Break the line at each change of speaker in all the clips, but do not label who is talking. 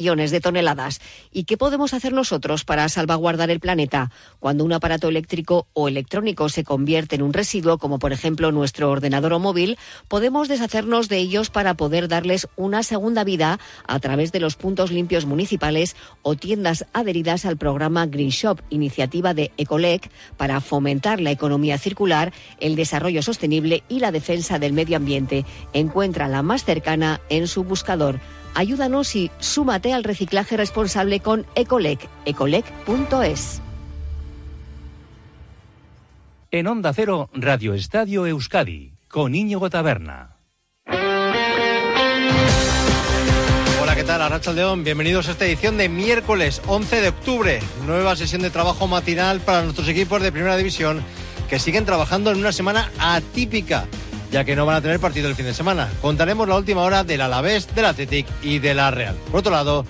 de toneladas. ¿Y qué podemos hacer nosotros para salvaguardar el planeta? Cuando un aparato eléctrico o electrónico se convierte en un residuo, como por ejemplo nuestro ordenador o móvil, podemos deshacernos de ellos para poder darles una segunda vida a través de los puntos limpios municipales o tiendas adheridas al programa Green Shop, iniciativa de Ecolec para fomentar la economía circular, el desarrollo sostenible y la defensa del medio ambiente. Encuentra la más cercana en su buscador. Ayúdanos y súmate al reciclaje responsable con Ecolec, ecolec.es.
En Onda Cero, Radio Estadio Euskadi, con Íñigo Taberna.
Hola, ¿qué tal? Arracha León, bienvenidos a esta edición de miércoles 11 de octubre. Nueva sesión de trabajo matinal para nuestros equipos de Primera División que siguen trabajando en una semana atípica ya que no van a tener partido el fin de semana. Contaremos la última hora del Alavés, del Athletic y de la Real. Por otro lado,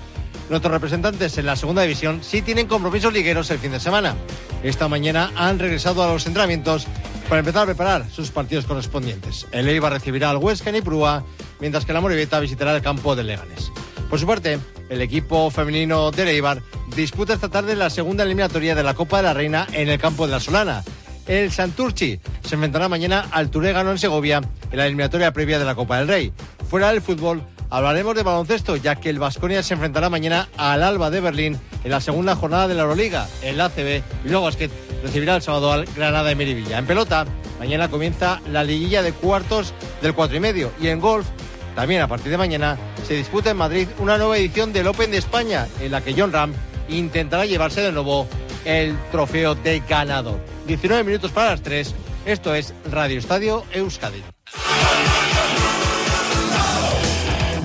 nuestros representantes en la segunda división sí tienen compromisos ligueros el fin de semana. Esta mañana han regresado a los entrenamientos para empezar a preparar sus partidos correspondientes. El Eibar recibirá al Huesca en Iprúa, mientras que la Moribeta visitará el campo de Leganes. Por su parte, el equipo femenino de Eibar disputa esta tarde la segunda eliminatoria de la Copa de la Reina en el campo de la Solana el Santurchi se enfrentará mañana al Turégano en Segovia en la eliminatoria previa de la Copa del Rey. Fuera del fútbol, hablaremos de baloncesto, ya que el Vasconia se enfrentará mañana al Alba de Berlín en la segunda jornada de la Euroliga, el ACB, y luego que recibirá el sábado al Granada de Merivilla. En pelota, mañana comienza la liguilla de cuartos del cuatro y medio. Y en golf, también a partir de mañana, se disputa en Madrid una nueva edición del Open de España, en la que John Ram intentará llevarse de nuevo el trofeo de ganador. 19 minutos para las 3. Esto es Radio Estadio Euskadi.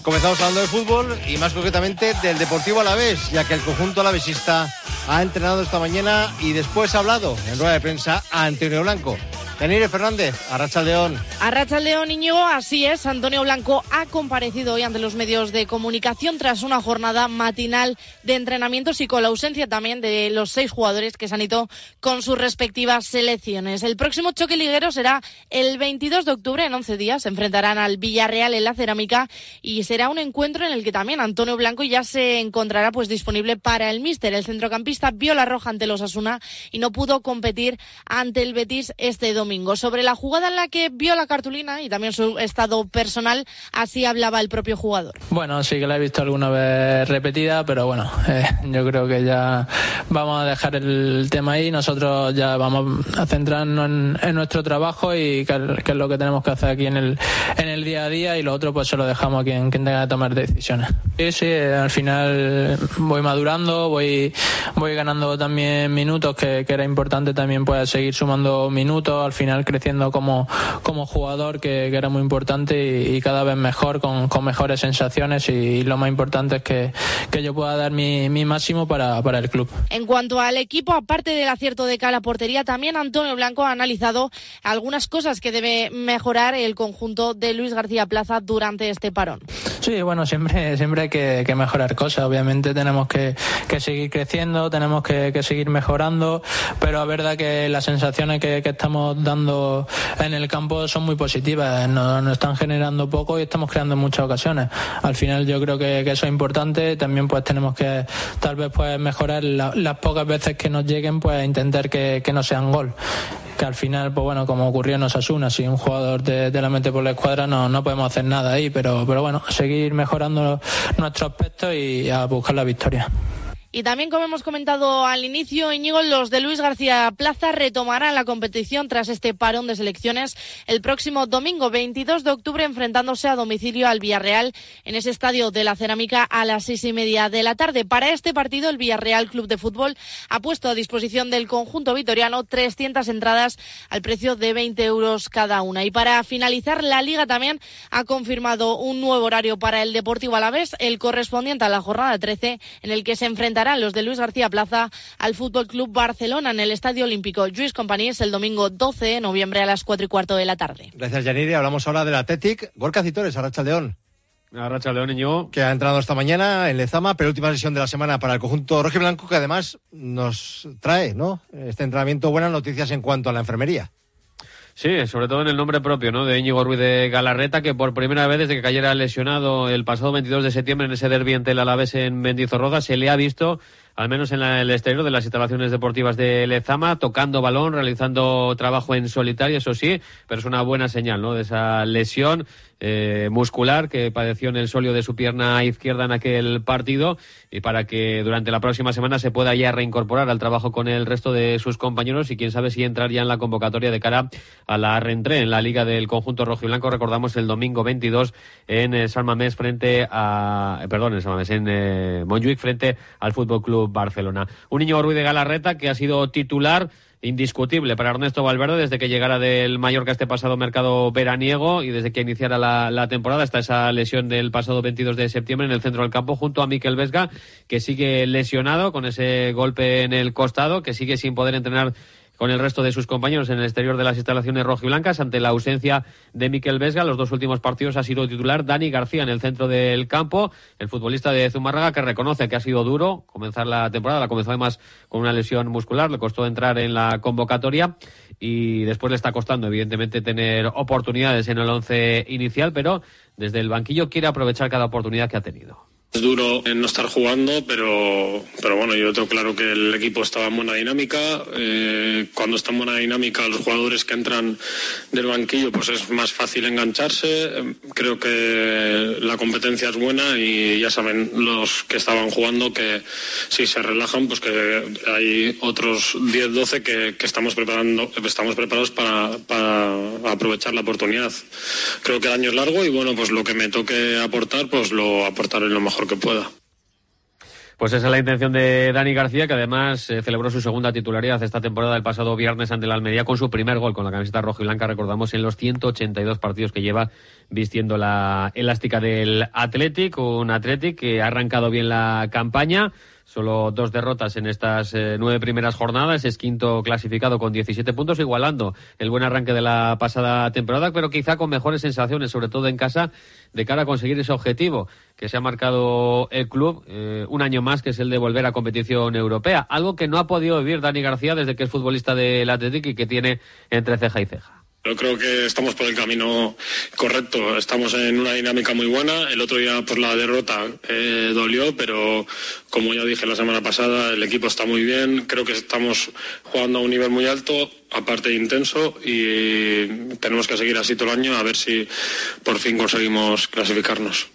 Comenzamos hablando de fútbol y más concretamente del Deportivo Alavés, ya que el conjunto alavesista ha entrenado esta mañana y después ha hablado en rueda de prensa a Antonio Blanco. Yanire Fernández, Arracha León.
Arracha León, Íñigo, así es. Antonio Blanco ha comparecido hoy ante los medios de comunicación tras una jornada matinal de entrenamientos y con la ausencia también de los seis jugadores que se han ido con sus respectivas selecciones. El próximo choque liguero será el 22 de octubre, en 11 días. Se enfrentarán al Villarreal en la cerámica y será un encuentro en el que también Antonio Blanco ya se encontrará pues disponible para el míster. El centrocampista vio la roja ante los Asuna y no pudo competir ante el Betis este domingo domingo. Sobre la jugada en la que vio la cartulina y también su estado personal, así hablaba el propio jugador.
Bueno, sí que la he visto alguna vez repetida, pero bueno, eh, yo creo que ya vamos a dejar el tema ahí. Nosotros ya vamos a centrarnos en, nuestro trabajo y qué, es lo que tenemos que hacer aquí en el, en el día a día y lo otro pues se lo dejamos a quien, quien tenga que tomar decisiones. Sí, sí, al final voy madurando, voy, voy ganando también minutos, que, que era importante también pues seguir sumando minutos. Al final creciendo como, como jugador, que, era muy importante y, cada vez mejor, con, con mejores sensaciones y, lo más importante es que, que yo pueda dar mi, mi máximo para, para, el club.
En cuanto al equipo, aparte del acierto de cara portería, también Antonio Blanco ha analizado algunas cosas que debe mejorar el conjunto de Luis García Plaza durante este parón.
Sí, bueno, siempre, siempre hay que, que mejorar cosas. Obviamente tenemos que, que seguir creciendo, tenemos que, que, seguir mejorando, pero es verdad que las sensaciones que, que estamos dando en el campo son muy positivas. Nos, están generando poco y estamos creando muchas ocasiones. Al final yo creo que, eso es importante. También pues tenemos que tal vez pues mejorar las pocas veces que nos lleguen, pues intentar que, no sean gol que al final, pues bueno, como ocurrió en Osasuna, si un jugador de, la mente por la escuadra no, no podemos hacer nada ahí, pero, pero bueno, seguir mejorando nuestro aspecto y a buscar la victoria.
Y también, como hemos comentado al inicio, Íñigo, los de Luis García Plaza retomarán la competición tras este parón de selecciones el próximo domingo 22 de octubre, enfrentándose a domicilio al Villarreal en ese estadio de la Cerámica a las seis y media de la tarde. Para este partido, el Villarreal Club de Fútbol ha puesto a disposición del conjunto vitoriano 300 entradas al precio de 20 euros cada una. Y para finalizar, la Liga también ha confirmado un nuevo horario para el Deportivo Alavés, el correspondiente a la jornada 13, en el que se enfrentará los de Luis García Plaza al Fútbol Club Barcelona en el Estadio Olímpico Luis Companys el domingo 12 de noviembre a las 4 y cuarto de la tarde.
Gracias, Yanire. Hablamos ahora del Athletic. Gorka Citores, Arracha León.
Arracha León, niño.
Que ha entrado esta mañana en Lezama, penúltima sesión de la semana para el conjunto rojo y blanco, que además nos trae, ¿no? Este entrenamiento, buenas noticias en cuanto a la enfermería.
Sí, sobre todo en el nombre propio, ¿no? De Íñigo Ruiz de Galarreta, que por primera vez desde que cayera lesionado el pasado 22 de septiembre en ese derbi ante el Alavés en Mendizorroza, se le ha visto al menos en el exterior de las instalaciones deportivas de Lezama, tocando balón, realizando trabajo en solitario, eso sí, pero es una buena señal, ¿no? De esa lesión eh, muscular que padeció en el solio de su pierna izquierda en aquel partido y para que durante la próxima semana se pueda ya reincorporar al trabajo con el resto de sus compañeros y quién sabe si entrar ya en la convocatoria de cara a la reentré en la liga del conjunto rojo y blanco. Recordamos el domingo 22 en eh, San Mamés frente a, eh, perdón, en San Mamés, en eh, Montjuic frente al Fútbol Club Barcelona. Un niño Ruiz de Galarreta que ha sido titular indiscutible para Ernesto Valverde desde que llegara del Mallorca este pasado mercado veraniego y desde que iniciara la, temporada hasta esa lesión del pasado 22 de septiembre en el centro del campo junto a Miquel Vesga que sigue lesionado con ese golpe en el costado que sigue sin poder entrenar con el resto de sus compañeros en el exterior de las instalaciones rojiblancas ante la ausencia de Miquel Vesga. Los dos últimos partidos ha sido titular Dani García en el centro del campo, el futbolista de Zumárraga que reconoce que ha sido duro comenzar la temporada. La comenzó además con una lesión muscular, le costó entrar en la convocatoria y después le está costando evidentemente tener oportunidades en el once inicial, pero desde el banquillo quiere aprovechar cada oportunidad que ha tenido.
Es duro en no estar jugando, pero, pero bueno, yo tengo claro que el equipo estaba en buena dinámica. Eh, cuando está en buena dinámica, los jugadores que entran del banquillo, pues es más fácil engancharse. Creo que la competencia es buena y ya saben los que estaban jugando que si se relajan, pues que hay otros 10, 12 que, que estamos preparando, estamos preparados para, para aprovechar la oportunidad. Creo que el año es largo y bueno, pues lo que me toque aportar, pues lo aportaré lo mejor que pueda.
Pues esa es la intención de Dani García, que además eh, celebró su segunda titularidad esta temporada el pasado viernes ante la Almería con su primer gol con la camiseta roja y blanca, recordamos, en los 182 partidos que lleva vistiendo la elástica del Athletic, un Athletic que ha arrancado bien la campaña. Solo dos derrotas en estas eh, nueve primeras jornadas. Es quinto clasificado con 17 puntos, igualando el buen arranque de la pasada temporada, pero quizá con mejores sensaciones, sobre todo en casa, de cara a conseguir ese objetivo que se ha marcado el club eh, un año más, que es el de volver a competición europea. Algo que no ha podido vivir Dani García desde que es futbolista del Athletic y que tiene entre ceja y ceja.
Yo creo que estamos por el camino correcto. Estamos en una dinámica muy buena. El otro día, pues la derrota eh, dolió, pero como ya dije la semana pasada, el equipo está muy bien. Creo que estamos jugando a un nivel muy alto, aparte de intenso, y tenemos que seguir así todo el año a ver si por fin conseguimos clasificarnos.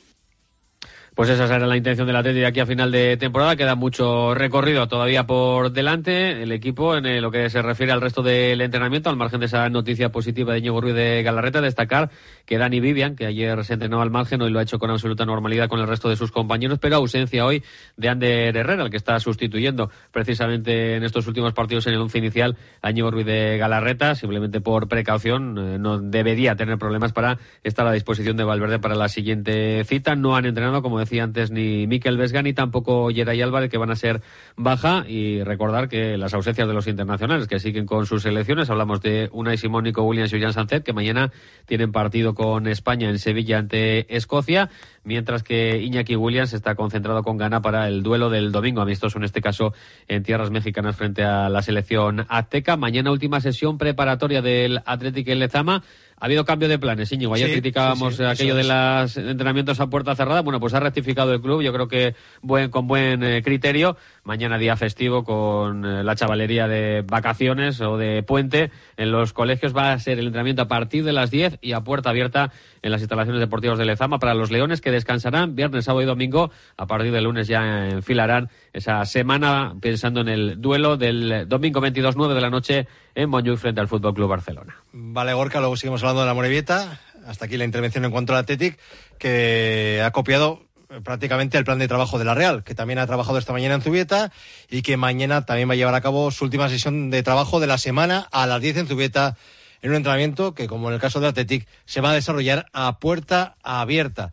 Pues esa será la intención del Atlético aquí a final de temporada. Queda mucho recorrido todavía por delante. El equipo, en lo que se refiere al resto del entrenamiento, al margen de esa noticia positiva de Ñigo Ruiz de Galarreta, destacar que Dani Vivian, que ayer se entrenó al margen, hoy lo ha hecho con absoluta normalidad con el resto de sus compañeros, pero ausencia hoy de Ander Herrera, el que está sustituyendo precisamente en estos últimos partidos en el once inicial a Ñigo Ruiz de Galarreta, simplemente por precaución. Eh, no debería tener problemas para estar a disposición de Valverde para la siguiente cita. No han entrenado, como decía antes, ni Miquel Vesga ni tampoco Geray Álvarez, que van a ser baja. Y recordar que las ausencias de los internacionales que siguen con sus selecciones, hablamos de Unai Simón, Nico Williams y Jan Sancet, que mañana tienen partido con España en Sevilla ante Escocia mientras que Iñaki Williams está concentrado con gana para el duelo del domingo, amistoso en este caso en tierras mexicanas frente a la selección azteca. Mañana última sesión preparatoria del Atlético Lezama. Ha habido cambio de planes, Íñigo. Ayer criticábamos aquello de los entrenamientos a puerta cerrada. Bueno, pues ha rectificado el club, yo creo que buen, con buen eh, criterio. Mañana día festivo con eh, la chavalería de vacaciones o de puente en los colegios. Va a ser el entrenamiento a partir de las 10 y a puerta abierta en las instalaciones deportivas de Lezama para los Leones que descansarán viernes, sábado y domingo. A partir del lunes ya enfilarán esa semana pensando en el duelo del domingo 22-9 de la noche en Montjuic frente al Fútbol Club Barcelona.
Vale, Gorka, luego seguimos hablando de la Morevieta. Hasta aquí la intervención en cuanto al Athletic, que ha copiado prácticamente el plan de trabajo de la Real, que también ha trabajado esta mañana en Zubieta y que mañana también va a llevar a cabo su última sesión de trabajo de la semana a las 10 en Zubieta en un entrenamiento que, como en el caso de Athletic, se va a desarrollar a puerta abierta.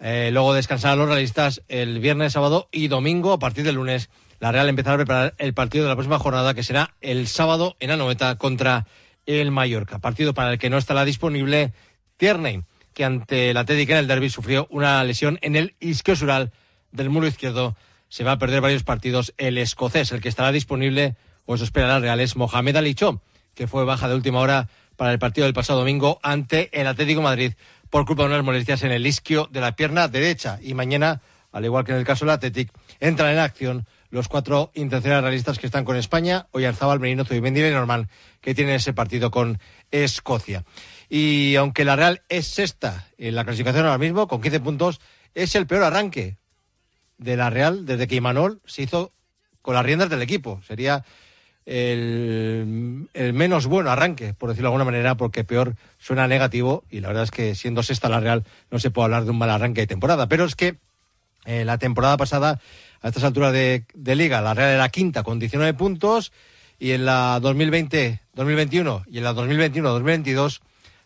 Eh, luego descansarán los realistas el viernes, sábado y domingo. A partir del lunes, la Real empezará a preparar el partido de la próxima jornada, que será el sábado en Anoeta contra el Mallorca. Partido para el que no estará disponible Tierney, que ante la Athletic en el derby sufrió una lesión en el isquiosural del muro izquierdo. Se va a perder varios partidos. El escocés, el que estará disponible, o eso espera la Real, es Mohamed Ali que fue baja de última hora para el partido del pasado domingo ante el Atlético Madrid por culpa de unas molestias en el isquio de la pierna derecha. Y mañana, al igual que en el caso del Atlético, entran en acción los cuatro intencionales realistas que están con España, Oyarzabal, Merino, Zubimendi y Norman, que tienen ese partido con Escocia. Y aunque la Real es sexta en la clasificación ahora mismo, con 15 puntos, es el peor arranque de la Real desde que Imanol se hizo con las riendas del equipo. Sería el, menos bueno arranque, por decirlo de alguna manera, porque peor suena negativo y la verdad es que siendo sexta la Real no se puede hablar de un mal arranque de temporada. Pero es que eh, la temporada pasada, a estas alturas de, de, liga, la Real era quinta con 19 puntos y en la 2020-2021 y en la 2021-2022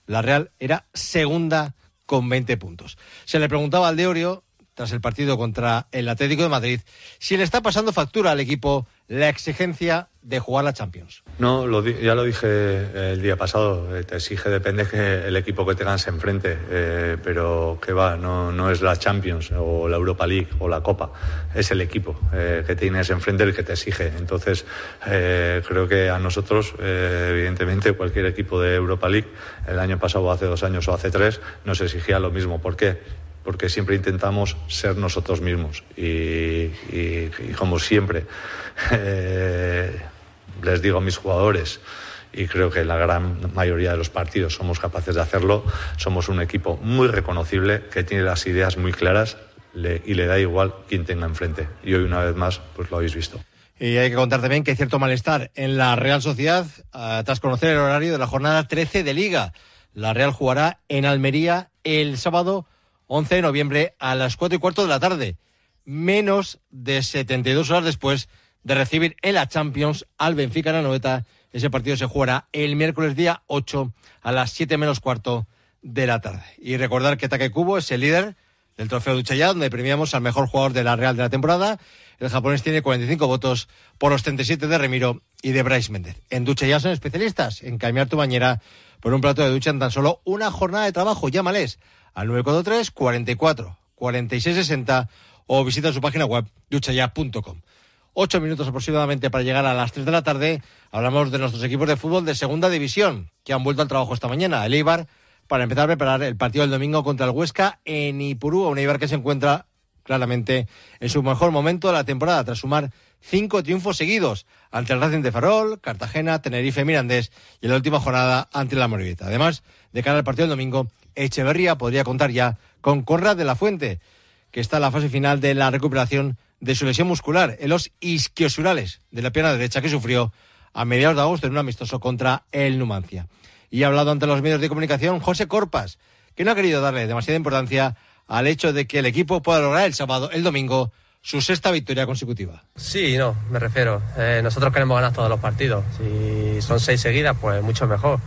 la Real era segunda con 20 puntos. Se le preguntaba al de Orio tras el partido contra el Atlético de Madrid, si le está pasando factura al equipo la exigencia de jugar la Champions.
No, ya lo dije el día pasado, eh, te exige, depende que el equipo que tengas enfrente, eh, pero que va, no, no, es la Champions o la Europa League o la Copa, es el equipo eh, que tienes enfrente el que te exige. Entonces, creo que a nosotros, evidentemente, cualquier equipo de Europa League, el año pasado, hace dos años o hace tres, nos exigía lo mismo. ¿Por qué? Porque siempre intentamos ser nosotros mismos y, como siempre eh, les digo a mis jugadores y creo que la gran mayoría de los partidos somos capaces de hacerlo, somos un equipo muy reconocible que tiene las ideas muy claras y le da igual quien tenga enfrente. Y hoy una vez más pues lo habéis visto.
Y hay que contar también que hay cierto malestar en la Real Sociedad ah, tras conocer el horario de la jornada 13 de Liga. La Real jugará en Almería el sábado 11 de noviembre a las 4 y cuarto de la tarde, menos de 72 horas después de recibir en la Champions al Benfica Noeta. Ese partido se jugará el miércoles día 8 a las 7 menos cuarto de la tarde. Y recordar que Take Kubo es el líder del trofeo Duchaya, donde premiamos al mejor jugador de la Real de la temporada. El japonés tiene 45 votos por los 37 de Remiro y de Bryce Méndez. En Duchaya son especialistas en cambiar tu bañera por un plato de ducha en tan solo una jornada de trabajo. Llámales al 943 44 46 60 o visita su página web duchaya.com. Ocho minutos aproximadamente para llegar a las tres de la tarde. Hablamos de nuestros equipos de fútbol de segunda división que han vuelto al trabajo esta mañana. El Eibar para empezar a preparar el partido del domingo contra el Huesca en Ipurú, un Eibar que se encuentra claramente en su mejor momento de la temporada tras sumar cinco triunfos seguidos ante el Racing de Farol, Cartagena, Tenerife, Mirandés y en la última jornada ante la Morevieta. Además, de cara al partido del domingo, Echeverría podría contar ya con Conrad de la Fuente, que está en la fase final de la recuperación de su lesión muscular en los isquiosurales de la pierna derecha que sufrió a mediados de agosto en un amistoso contra el Numancia. Y ha hablado ante los medios de comunicación José Corpas, que no ha querido darle demasiada importancia al hecho de que el equipo pueda lograr el sábado, el domingo, su sexta victoria consecutiva.
Sí, no, me refiero. Eh, nosotros queremos ganar todos los partidos. Si son seis seguidas, pues mucho mejor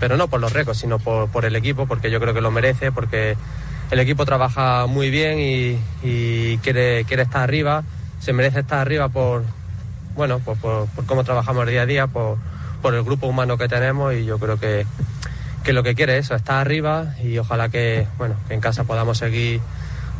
pero no por los récords, sino por, el equipo, porque yo creo que lo merece, porque el equipo trabaja muy bien y, quiere, quiere estar arriba, se merece estar arriba por, bueno, por, cómo trabajamos día a día, por, el grupo humano que tenemos y yo creo que, lo que quiere es estar arriba y ojalá que, bueno, que en casa podamos seguir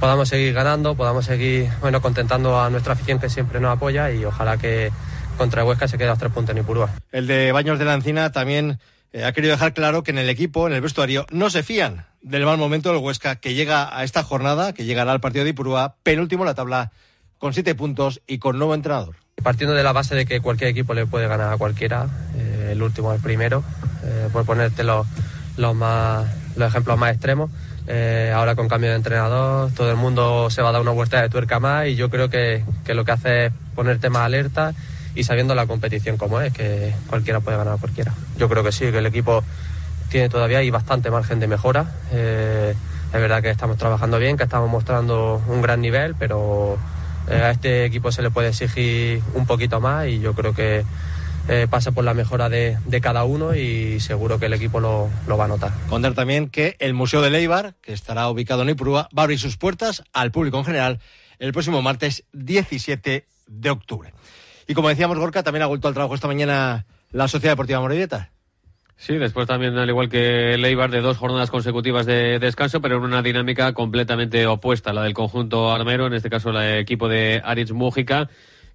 podamos seguir ganando, podamos seguir bueno, contentando a nuestra afición que siempre nos apoya y ojalá que contra Huesca se quede a los tres puntos en Ipurúa.
El de Baños de la Encina también eh, ha querido dejar claro que en el equipo, en el vestuario, no se fían del mal momento del Huesca, que llega a esta jornada, que llegará al partido de Ipurúa, penúltimo en la tabla, con siete puntos y con nuevo entrenador.
Partiendo de la base de que cualquier equipo le puede ganar a cualquiera, eh, el último el primero, eh, por ponerte los, más, los ejemplos más extremos. ahora con cambio de entrenador, todo el mundo se va a dar una vuelta de tuerca más y yo creo que, que lo que hace es ponerte más alerta y sabiendo la competición como es, que cualquiera puede ganar a cualquiera. Yo creo que sí, que el equipo tiene todavía y bastante margen de mejora. Eh, es verdad que estamos trabajando bien, que estamos mostrando un gran nivel, pero eh, a este equipo se le puede exigir un poquito más y yo creo que eh, pasa por la mejora de, cada uno y seguro que el equipo lo, lo, va a notar.
Contar también que el Museo de Leibar, que estará ubicado en Ipurúa, va a abrir sus puertas al público en general el próximo martes 17 de octubre. Y como decíamos, Gorka, también ha vuelto al trabajo esta mañana la Sociedad Deportiva Morelleta.
Sí, después también, al igual que Leibar, de dos jornadas consecutivas de descanso, pero en una dinámica completamente opuesta a la del conjunto armero, en este caso el equipo de Aritz Mújica,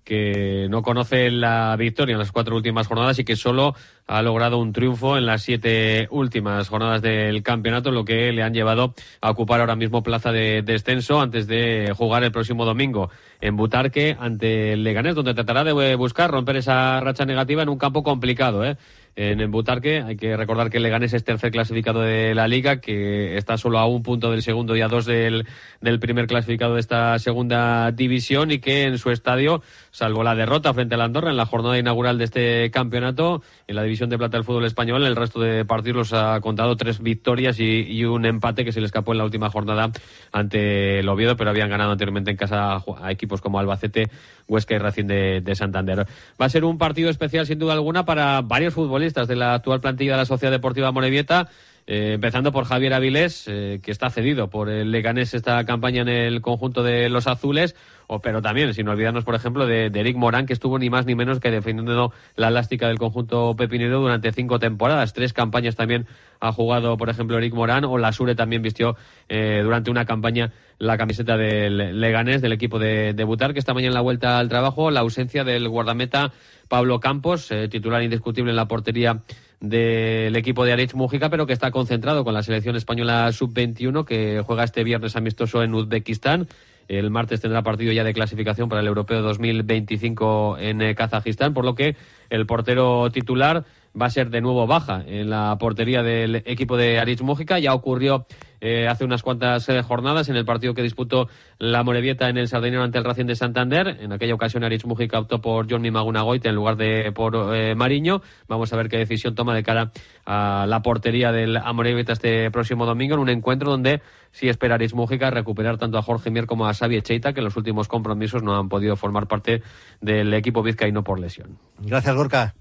que no conoce la victoria en las cuatro últimas jornadas y que solo ha logrado un triunfo en las siete últimas jornadas del campeonato, lo que le han llevado a ocupar ahora mismo plaza de descenso antes de jugar el próximo domingo en Butarque ante el Leganés, donde tratará de buscar romper esa racha negativa en un campo complicado. ¿eh? En Butarque. Hay que recordar que Leganés es tercer clasificado de la liga, que está solo a un punto del segundo y a dos del, del primer clasificado de esta segunda división y que en su estadio, salvo la derrota frente al Andorra en la jornada inaugural de este campeonato, en la división de plata del fútbol español, el resto de partidos los ha contado tres victorias y, un empate que se le escapó en la última jornada ante el Oviedo, pero habían ganado anteriormente en casa a equipos como Albacete, Huesca y Racing de, de Santander. Va a ser un partido especial sin duda alguna para varios futbolistas de la actual plantilla de la Sociedad Deportiva Morevieta. Eh, empezando por Javier Avilés, eh, que está cedido por el Leganés esta campaña en el conjunto de los azules, o, pero también, sin olvidarnos, por ejemplo, de, Eric Morán, que estuvo ni más ni menos que defendiendo la elástica del conjunto pepinero durante cinco temporadas. Tres campañas también ha jugado, por ejemplo, Eric Morán, o la Sure también vistió eh, durante una campaña la camiseta del Leganés, del equipo de, de Butar, que esta mañana en la vuelta al trabajo, la ausencia del guardameta Pablo Campos, titular indiscutible en la portería del equipo de Aritz Mújica, pero que está concentrado con la selección española sub-21 que juega este viernes amistoso en Uzbekistán. El martes tendrá partido ya de clasificación para el Europeo 2025 en eh, Kazajistán, por lo que el portero titular va a ser de nuevo baja en la portería del equipo de Aritz. Ya ocurrió eh, hace unas cuantas eh, jornadas en el partido que disputó la Morevieta en el Sardinero ante el Racing de Santander. En aquella ocasión Aritz Mujica optó por Johnny Magunagoite en lugar de por eh, Mariño. Vamos a ver qué decisión toma de cara a la portería del Amorebieta este próximo domingo en un encuentro donde sí espera Aritz Mujica recuperar tanto a Jorge Mier como a Xavi Cheita que en los últimos compromisos no han podido formar parte del equipo vizcaíno por lesión.
Gracias, Gorka.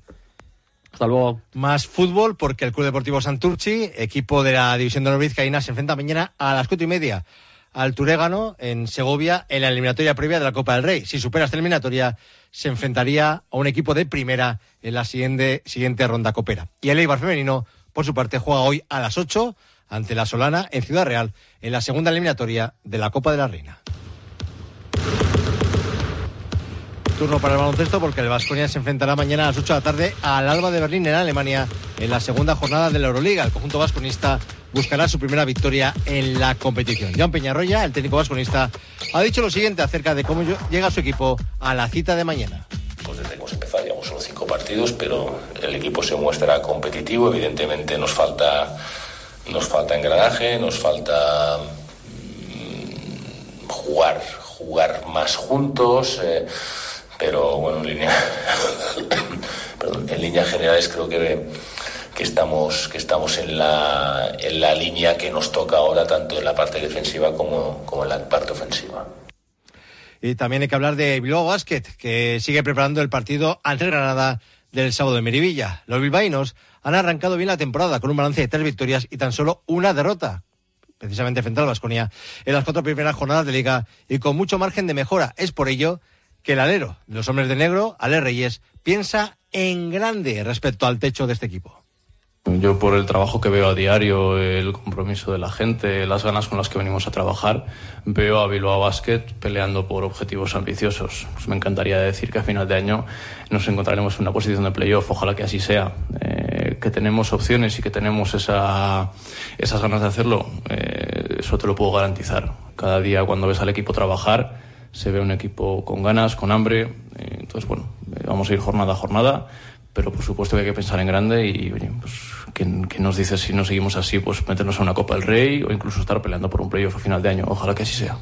Hasta luego.
Más fútbol, porque el Club Deportivo Santurchi, equipo de la División de Honor se enfrenta mañana a las cuatro y media al Turégano en Segovia en la eliminatoria previa de la Copa del Rey. Si supera esta eliminatoria, se enfrentaría a un equipo de primera en la siguiente, siguiente ronda copera. Y el Eibar femenino, por su parte, juega hoy a las 8 ante la Solana en Ciudad Real en la segunda eliminatoria de la Copa de la Reina. Turno para el baloncesto porque el Vasconia se enfrentará mañana a las 8 de la tarde al Alba de Berlín en Alemania en la segunda jornada de la Euroliga. El conjunto vasconista buscará su primera victoria en la competición. John Peñarroya, el técnico vasconista, ha dicho lo siguiente acerca de cómo llega su equipo a la cita de mañana.
Pues desde hemos empezado llevamos solo cinco partidos, pero el equipo se muestra competitivo. Evidentemente nos falta, nos falta engranaje, nos falta mm, jugar, jugar más juntos. Eh, pero bueno, en línea, líneas generales creo que, que estamos, que estamos en, la, en la línea que nos toca ahora, tanto en la parte defensiva como, como en la parte ofensiva.
Y también hay que hablar de Bilbao Basket, que sigue preparando el partido ante Granada del sábado de Miribilla. Los bilbaínos han arrancado bien la temporada con un balance de tres victorias y tan solo una derrota, precisamente frente al Vasconia, en las cuatro primeras jornadas de liga y con mucho margen de mejora. Es por ello que el alero de los hombres de negro, Ale Reyes, piensa en grande respecto al techo de este equipo.
Yo por el trabajo que veo a diario, el compromiso de la gente, las ganas con las que venimos a trabajar, veo a Bilbao Basket peleando por objetivos ambiciosos. Pues me encantaría decir que a final de año nos encontraremos en una posición de playoff, ojalá que así sea. Eh, que tenemos opciones y que tenemos esa, esas ganas de hacerlo, eh, eso te lo puedo garantizar. Cada día cuando ves al equipo trabajar, se ve un equipo con ganas, con hambre. Eh, entonces, bueno, eh, vamos a ir jornada a jornada, pero por supuesto que hay que pensar en grande y, oye, pues, ¿quién, nos dice si no seguimos así, pues meternos a una Copa del Rey o incluso estar peleando por un playoff a final de año? Ojalá que así sea.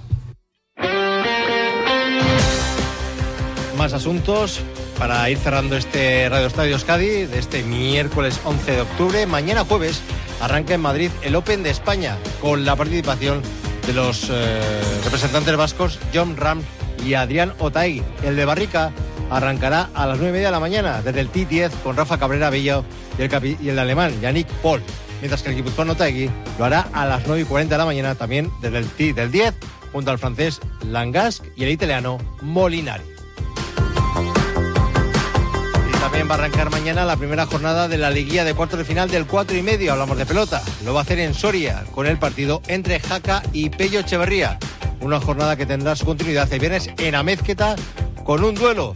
Más asuntos para ir cerrando este Radio Estadio Euskadi de este miércoles 11 de octubre. Mañana jueves arranca en Madrid el Open de España con la participación de los eh, representantes vascos John Ram y Adrián Otaegui. El de Barrica arrancará a las nueve y media de la mañana desde el T10 con Rafa Cabrera Bello y el, alemán Yannick Paul. Mientras que el guipuzcoano Otaegui lo hará a las 9 y 40 de la mañana también desde el T del 10 junto al francés Langasc y el italiano Molinari. También va a arrancar mañana la primera jornada de la liguilla de cuartos de final del 4 y medio. Hablamos de pelota. Lo va a hacer en Soria con el partido entre Jaca y Pello Echeverría. Una jornada que tendrá su continuidad el viernes en Amezqueta con un duelo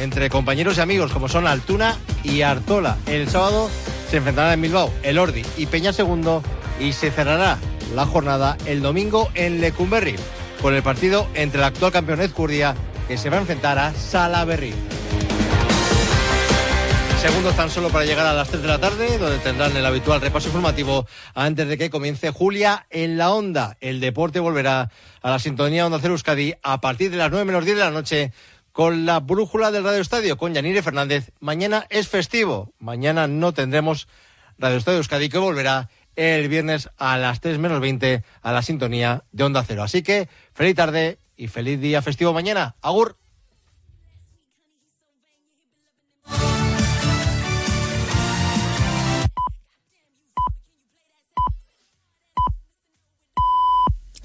entre compañeros y amigos como son Altuna y Artola. El sábado se enfrentarán en Bilbao el Ordi y Peña Segundo y se cerrará la jornada el domingo en Lecumberri con el partido entre el actual campeón Ezcurdia que se va a enfrentar a Salaberry. Segundos tan solo para llegar a las 3 de la tarde, donde tendrán el habitual repaso informativo antes de que comience Julia en la Onda. El deporte volverá a la sintonía Onda Cero Euskadi a partir de las 9 menos 10 de la noche con la brújula del Radio Estadio con Yanire Fernández. Mañana es festivo. Mañana no tendremos Radio Estadio Euskadi que volverá el viernes a las 3 menos 20 a la sintonía de Onda Cero. Así que feliz tarde y feliz día festivo mañana. Agur.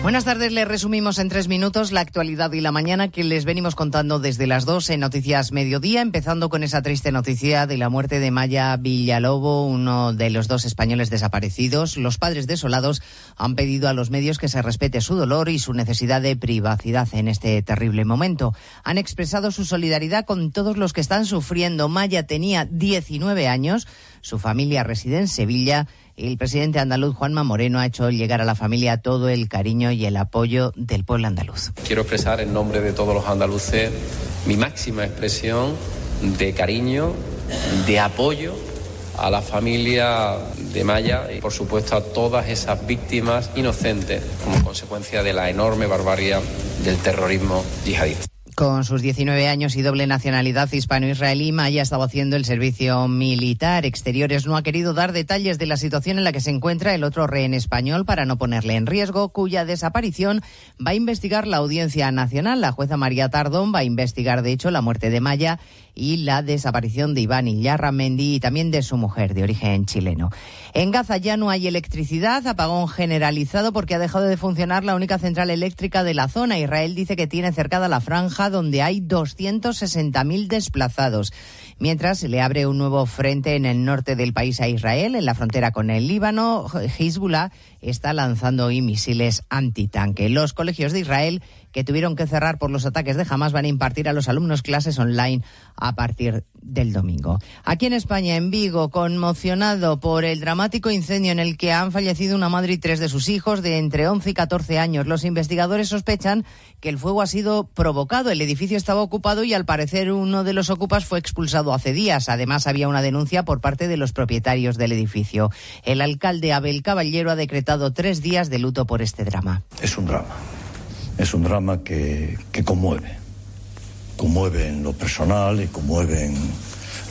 Buenas tardes, les resumimos en tres minutos la actualidad y la mañana que les venimos contando desde las dos en Noticias Mediodía, empezando con esa triste noticia de la muerte de Maya Villalobo, uno de los dos españoles desaparecidos. Los padres desolados han pedido a los medios que se respete su dolor y su necesidad de privacidad en este terrible momento. Han expresado su solidaridad con todos los que están sufriendo. Maya tenía 19 años, su familia reside en Sevilla el presidente andaluz Juanma Moreno ha hecho llegar a la familia todo el cariño y el apoyo del pueblo andaluz.
Quiero expresar en nombre de todos los andaluces mi máxima expresión de cariño, de apoyo a la familia de Maya y por supuesto a todas esas víctimas inocentes como consecuencia de la enorme barbarie del terrorismo yihadista.
Con sus 19 años y doble nacionalidad hispano-israelí, Maya estaba haciendo el servicio militar. Exteriores no ha querido dar detalles de la situación en la que se encuentra el otro rehén español para no ponerle en riesgo, cuya desaparición va a investigar la Audiencia Nacional. La jueza María Tardón va a investigar, de hecho, la muerte de Maya y la desaparición de Iván Mendi y también de su mujer de origen chileno. En Gaza ya no hay electricidad, apagón generalizado porque ha dejado de funcionar la única central eléctrica de la zona. Israel dice que tiene cercada la franja donde hay 260.000 desplazados. Mientras se le abre un nuevo frente en el norte del país a Israel, en la frontera con el Líbano, Hezbollah está lanzando hoy misiles antitanque. Los colegios de Israel que tuvieron que cerrar por los ataques de Hamas van a impartir a los alumnos clases online a partir del domingo. Aquí en España, en Vigo, conmocionado por el dramático incendio en el que han fallecido una madre y tres de sus hijos de entre 11 y 14 años. Los investigadores sospechan que el fuego ha sido provocado. El edificio estaba ocupado y al parecer uno de los ocupas fue expulsado hace días. Además, había una denuncia por parte de los propietarios del edificio. El alcalde Abel Caballero ha decretado tres días de luto por este drama.
Es un drama es un drama que, que conmueve. Conmueve en lo personal y conmueve en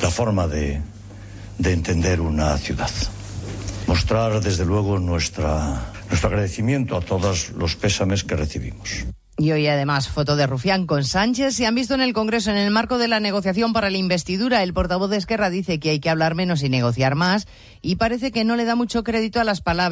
la forma de, de entender una ciudad. Mostrar, desde luego, nuestra, nuestro agradecimiento a todos los pésames que recibimos.
Y hoy además foto de Rufián con Sánchez. Se han visto en el Congreso en el marco de la negociación para la investidura. El portavoz de Esquerra dice que hay que hablar menos y negociar más y parece que no le da mucho crédito a las palabras